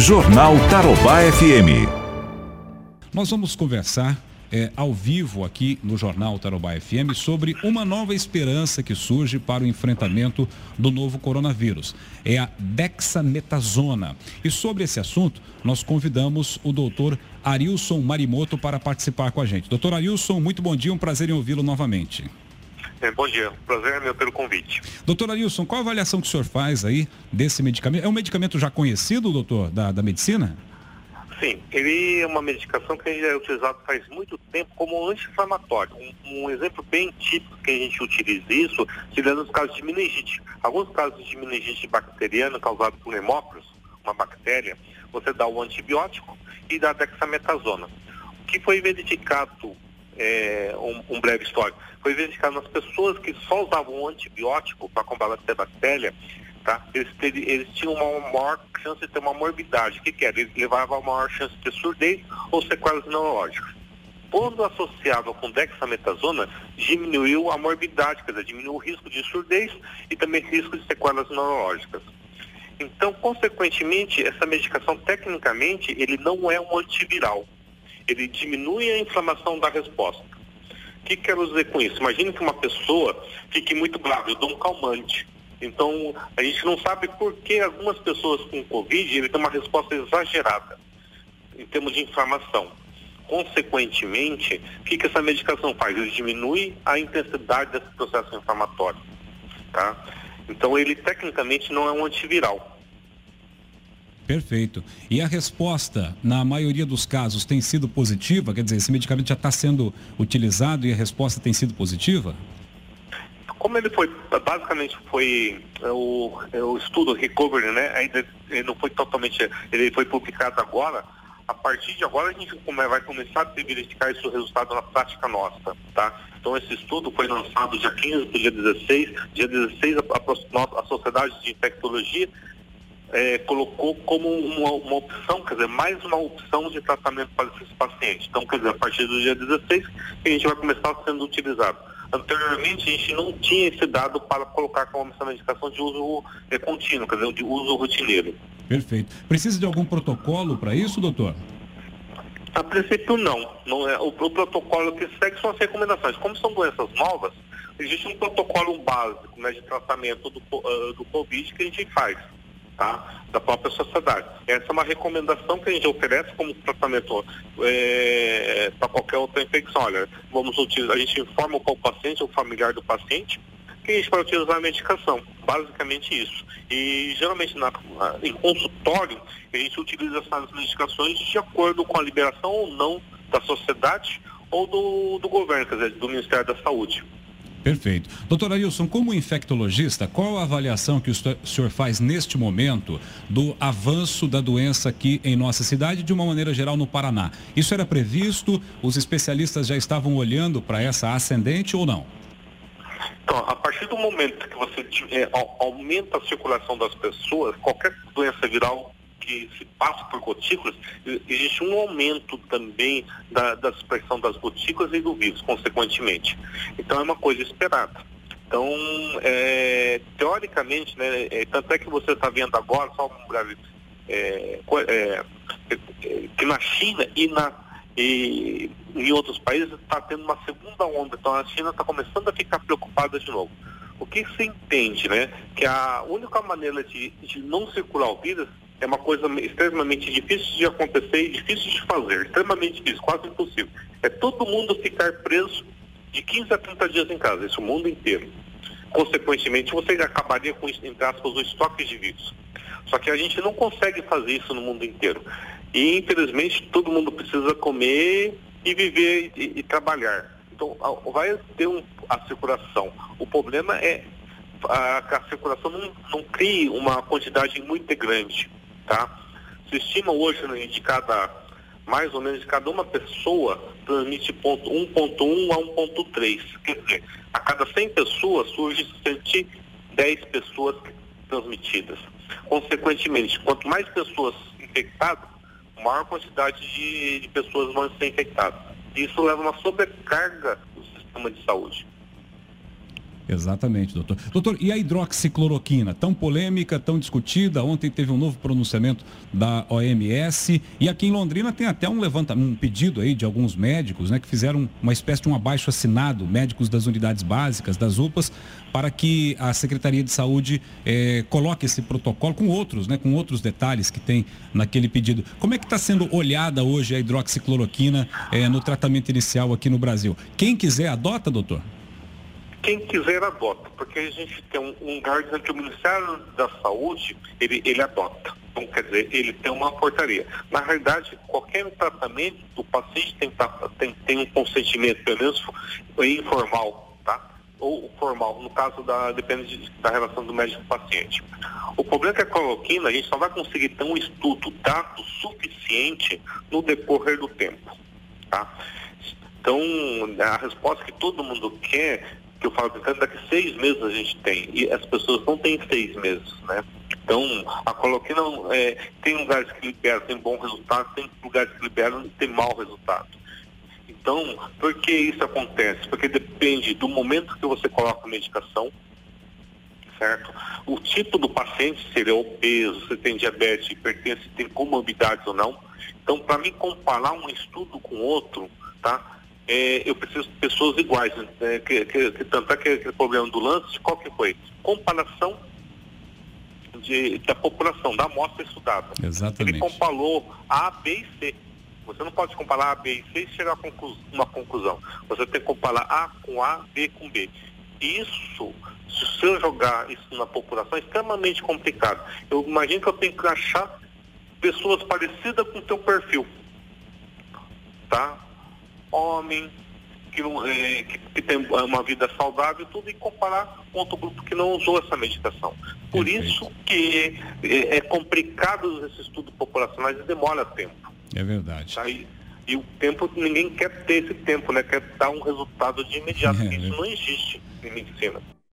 Jornal Tarobá FM. Nós vamos conversar é, ao vivo aqui no Jornal Tarobá FM sobre uma nova esperança que surge para o enfrentamento do novo coronavírus. É a dexametasona. E sobre esse assunto, nós convidamos o doutor Arilson Marimoto para participar com a gente. Doutor Arilson, muito bom dia, um prazer em ouvi-lo novamente. É, bom dia, prazer é meu pelo convite. Doutor Arilson, qual a avaliação que o senhor faz aí desse medicamento? É um medicamento já conhecido, doutor, da, da medicina? Sim, ele é uma medicação que é utilizado faz muito tempo como anti-inflamatório. Um, um, exemplo bem típico que a gente utiliza isso seria nos casos de meningite. Alguns casos de meningite bacteriana causado por hemófilos, uma bactéria, você dá o antibiótico e dá dexametasona. O que foi verificado, é, um, um breve histórico, foi verificado nas pessoas que só usavam antibiótico para combater a bactéria, tá? Eles, eles, tinham uma maior chance de ter uma morbidade. O que, que era? Eles levavam a maior chance de surdez ou sequelas neurológicas. Quando associava com dexametasona, diminuiu a morbidade, quer dizer, diminuiu o risco de surdez e também risco de sequelas neurológicas. Então, consequentemente, essa medicação, tecnicamente, ele não é um antiviral. Ele diminui a inflamação da resposta. O que quero dizer com isso? Imagine que uma pessoa fique muito grave, eu dou um calmante. Então, a gente não sabe por que algumas pessoas com Covid ele tem uma resposta exagerada em termos de inflamação. Consequentemente, o que, que essa medicação faz? Ele diminui a intensidade desse processo inflamatório. Tá? Então, ele tecnicamente não é um antiviral. Perfeito. E a resposta, na maioria dos casos, tem sido positiva? Quer dizer, esse medicamento já está sendo utilizado e a resposta tem sido positiva? Como ele foi, basicamente foi é, o, é, o estudo Recovery, né? Ainda ele não foi totalmente, ele foi publicado agora. A partir de agora a gente vai começar a verificar esse resultado na prática nossa, tá? Então esse estudo foi lançado dia 15 para dia 16. Dia 16 a, a, a Sociedade de Infectologia é, colocou como uma, uma, opção, quer dizer, mais uma opção de tratamento para esses pacientes. Então, quer dizer, a partir do dia 16, a gente vai começar sendo utilizado. Anteriormente, a gente não tinha esse dado para colocar como essa medicação de uso é, contínuo, quer dizer, de uso rotineiro. Perfeito. Precisa de algum protocolo para isso, doutor? A princípio, não. não é, o, o, protocolo que segue são as recomendações. Como são doenças novas, existe um protocolo básico né, de tratamento do, uh, do Covid que a gente faz tá? da própria sociedade. Essa é uma recomendação que a gente oferece como tratamento é, para qualquer outra infecção. Olha, vamos utilizar, a gente informa o paciente, o familiar do paciente, que a gente vai utilizar a medicação. Basicamente isso. E geralmente na, em consultório, a gente utiliza essas medicações de acordo com a liberação ou não da sociedade ou do, do governo, quer dizer, do Ministério da Saúde. Perfeito. Doutor Ailson, como infectologista, qual a avaliação que o senhor faz neste momento do avanço da doença aqui em nossa cidade, de uma maneira geral no Paraná? Isso era previsto? Os especialistas já estavam olhando para essa ascendente ou não? Então, a partir do momento que você é, aumenta a circulação das pessoas, qualquer doença viral que se passa por gotículas, existe um aumento também da, da expressão das gotículas e do vírus, consequentemente. Então é uma coisa esperada. Então, é, teoricamente, né, é, tanto é que você está vendo agora, só um breve, é, é, é, que na China e, na, e em outros países está tendo uma segunda onda. Então a China está começando a ficar preocupada de novo. O que se entende, né? Que a única maneira de, de não circular o vírus é uma coisa extremamente difícil de acontecer e difícil de fazer, extremamente difícil, quase impossível. É todo mundo ficar preso de 15 a 30 dias em casa, isso o mundo inteiro. Consequentemente, você acabaria com, entre aspas, o estoque de vírus. Só que a gente não consegue fazer isso no mundo inteiro. E, infelizmente, todo mundo precisa comer e viver e, e trabalhar. Então, vai ter um, a circulação. O problema é a, a circulação não, não crie uma quantidade muito grande tá? Se estima hoje né, de cada, mais ou menos de cada uma pessoa transmite ponto 1.1 a 1.3. Quer dizer, a cada 100 pessoas surge 110 pessoas transmitidas. Consequentemente, quanto mais pessoas infectadas, maior quantidade de, de pessoas vão ser infectadas. Isso leva a uma sobrecarga do sistema de saúde. Exatamente, doutor. Doutor, e a hidroxicloroquina, tão polêmica, tão discutida, ontem teve um novo pronunciamento da OMS e aqui em Londrina tem até um levantamento, um pedido aí de alguns médicos, né, que fizeram uma espécie de um abaixo assinado, médicos das unidades básicas, das UPAs, para que a Secretaria de Saúde eh, coloque esse protocolo com outros, né, com outros detalhes que tem naquele pedido. Como é que está sendo olhada hoje a hidroxicloroquina eh, no tratamento inicial aqui no Brasil? Quem quiser adota, doutor? Quem quiser adota, porque a gente tem um, um guardian que o Ministério da Saúde, ele, ele adota. Então, quer dizer, ele tem uma portaria. Na realidade, qualquer tratamento, o paciente tem, tem, tem um consentimento, pelo menos informal, tá? Ou formal, no caso da, depende da relação do médico com o problema é que a cloroquina, a gente só vai conseguir ter um estudo dado suficiente no decorrer do tempo, tá? Então, a resposta que todo mundo quer que eu falo brincando, daqui seis meses a gente tem. E as pessoas não têm seis meses, né? Então, a coloquina é, tem lugares que liberam, tem bom resultado, tem lugares que liberam tem mau resultado. Então, por que isso acontece? Porque depende do momento que você coloca a medicação, certo? O tipo do paciente, se ele é obeso, se tem diabetes, hipertensão, se tem comorbidades ou não. Então, para mim comparar um estudo com outro, tá? É, eu preciso de pessoas iguais. Né? Que, que, que, tanto é que aquele problema do lance, qual que foi? Comparação de, da população, da amostra estudada. Exatamente. Ele comparou A, B e C. Você não pode comparar A, B e C e chegar a conclu uma conclusão. Você tem que comparar A com A, B com B. Isso, se eu jogar isso na população, é extremamente complicado. Eu imagino que eu tenho que achar pessoas parecidas com o teu perfil. Tá? Homem, que, é, que, que, tem uma vida saudável e tudo, e comparar com outro grupo que não usou essa medicação. Por Perfeito. isso que é, é, complicado esse estudo populacional e demora tempo. É verdade. Tá? E, e, o tempo, ninguém quer ter esse tempo, né? Quer dar um resultado de imediato. É, isso não existe em medicina.